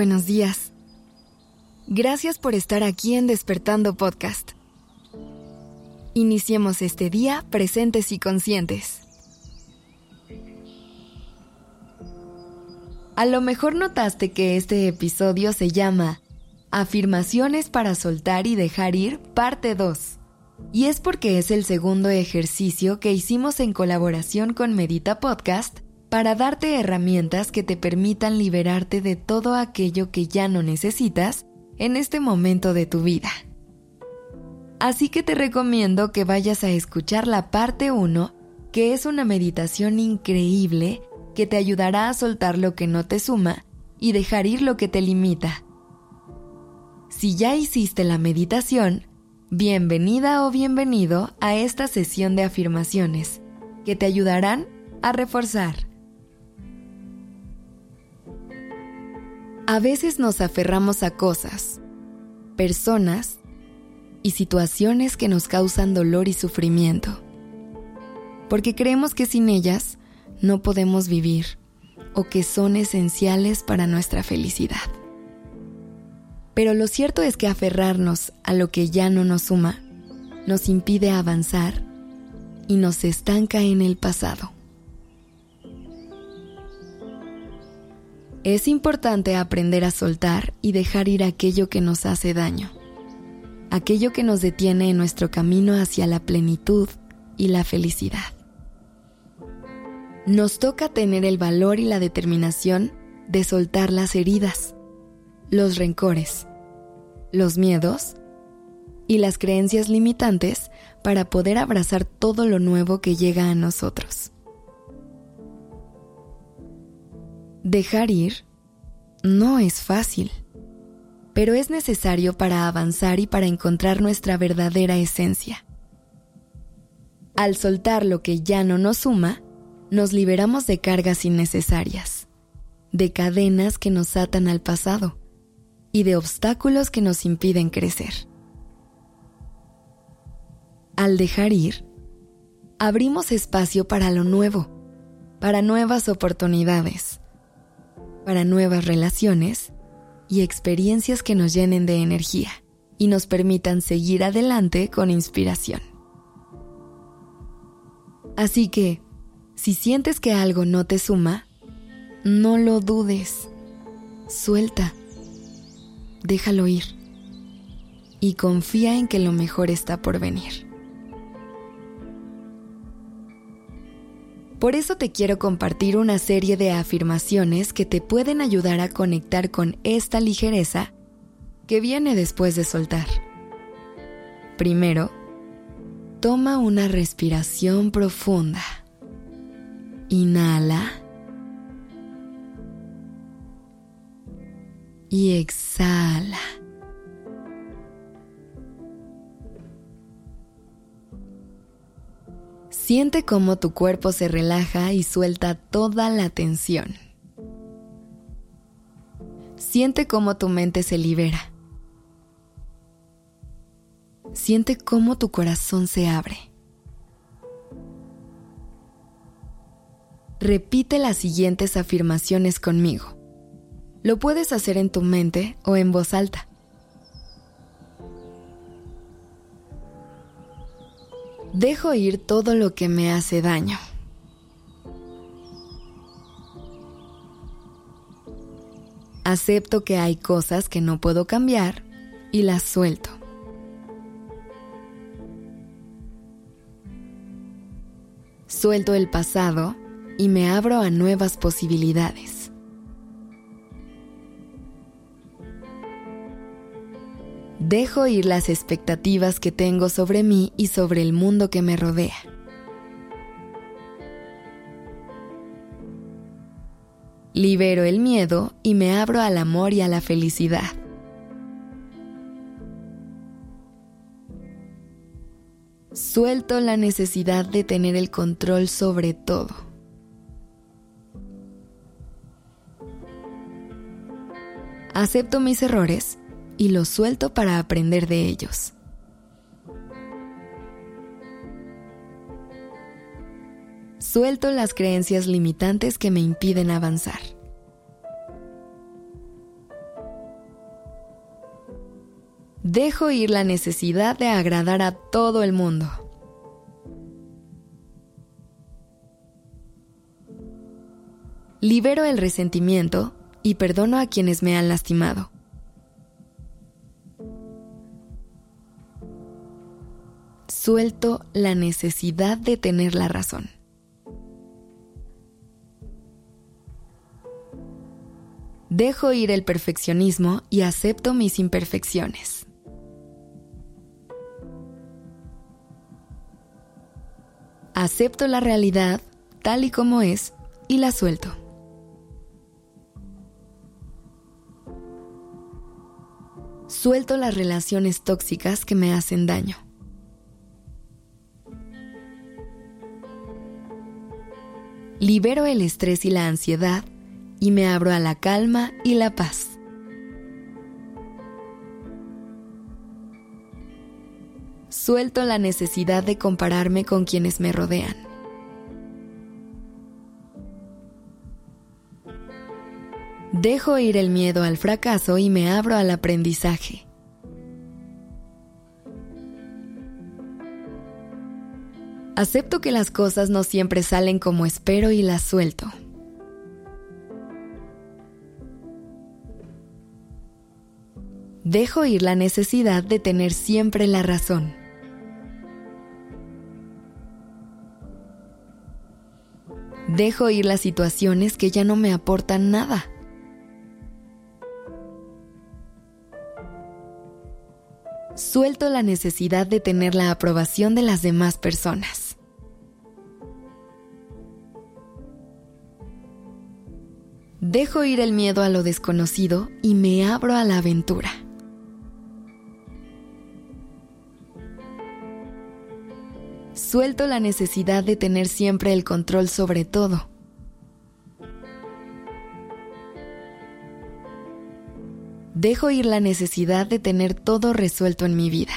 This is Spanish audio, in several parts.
buenos días. Gracias por estar aquí en Despertando Podcast. Iniciemos este día presentes y conscientes. A lo mejor notaste que este episodio se llama Afirmaciones para soltar y dejar ir, parte 2. Y es porque es el segundo ejercicio que hicimos en colaboración con Medita Podcast para darte herramientas que te permitan liberarte de todo aquello que ya no necesitas en este momento de tu vida. Así que te recomiendo que vayas a escuchar la parte 1, que es una meditación increíble que te ayudará a soltar lo que no te suma y dejar ir lo que te limita. Si ya hiciste la meditación, bienvenida o bienvenido a esta sesión de afirmaciones que te ayudarán a reforzar A veces nos aferramos a cosas, personas y situaciones que nos causan dolor y sufrimiento, porque creemos que sin ellas no podemos vivir o que son esenciales para nuestra felicidad. Pero lo cierto es que aferrarnos a lo que ya no nos suma nos impide avanzar y nos estanca en el pasado. Es importante aprender a soltar y dejar ir aquello que nos hace daño, aquello que nos detiene en nuestro camino hacia la plenitud y la felicidad. Nos toca tener el valor y la determinación de soltar las heridas, los rencores, los miedos y las creencias limitantes para poder abrazar todo lo nuevo que llega a nosotros. Dejar ir no es fácil, pero es necesario para avanzar y para encontrar nuestra verdadera esencia. Al soltar lo que ya no nos suma, nos liberamos de cargas innecesarias, de cadenas que nos atan al pasado y de obstáculos que nos impiden crecer. Al dejar ir, abrimos espacio para lo nuevo, para nuevas oportunidades para nuevas relaciones y experiencias que nos llenen de energía y nos permitan seguir adelante con inspiración. Así que, si sientes que algo no te suma, no lo dudes. Suelta. Déjalo ir. Y confía en que lo mejor está por venir. Por eso te quiero compartir una serie de afirmaciones que te pueden ayudar a conectar con esta ligereza que viene después de soltar. Primero, toma una respiración profunda. Inhala. Y exhala. Siente cómo tu cuerpo se relaja y suelta toda la tensión. Siente cómo tu mente se libera. Siente cómo tu corazón se abre. Repite las siguientes afirmaciones conmigo. Lo puedes hacer en tu mente o en voz alta. Dejo ir todo lo que me hace daño. Acepto que hay cosas que no puedo cambiar y las suelto. Suelto el pasado y me abro a nuevas posibilidades. Dejo ir las expectativas que tengo sobre mí y sobre el mundo que me rodea. Libero el miedo y me abro al amor y a la felicidad. Suelto la necesidad de tener el control sobre todo. Acepto mis errores y los suelto para aprender de ellos. Suelto las creencias limitantes que me impiden avanzar. Dejo ir la necesidad de agradar a todo el mundo. Libero el resentimiento y perdono a quienes me han lastimado. Suelto la necesidad de tener la razón. Dejo ir el perfeccionismo y acepto mis imperfecciones. Acepto la realidad tal y como es y la suelto. Suelto las relaciones tóxicas que me hacen daño. Libero el estrés y la ansiedad y me abro a la calma y la paz. Suelto la necesidad de compararme con quienes me rodean. Dejo ir el miedo al fracaso y me abro al aprendizaje. Acepto que las cosas no siempre salen como espero y las suelto. Dejo ir la necesidad de tener siempre la razón. Dejo ir las situaciones que ya no me aportan nada. Suelto la necesidad de tener la aprobación de las demás personas. Dejo ir el miedo a lo desconocido y me abro a la aventura. Suelto la necesidad de tener siempre el control sobre todo. Dejo ir la necesidad de tener todo resuelto en mi vida.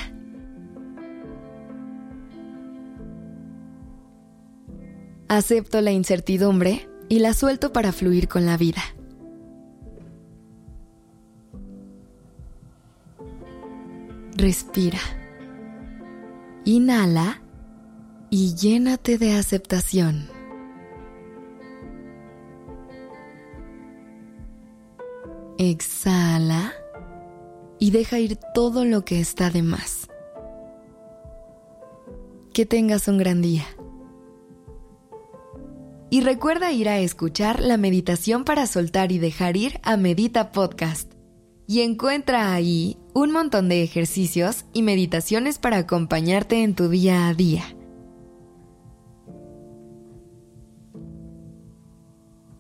Acepto la incertidumbre y la suelto para fluir con la vida. Respira. Inhala y llénate de aceptación. Exhala y deja ir todo lo que está de más. Que tengas un gran día. Y recuerda ir a escuchar la meditación para soltar y dejar ir a Medita Podcast. Y encuentra ahí un montón de ejercicios y meditaciones para acompañarte en tu día a día.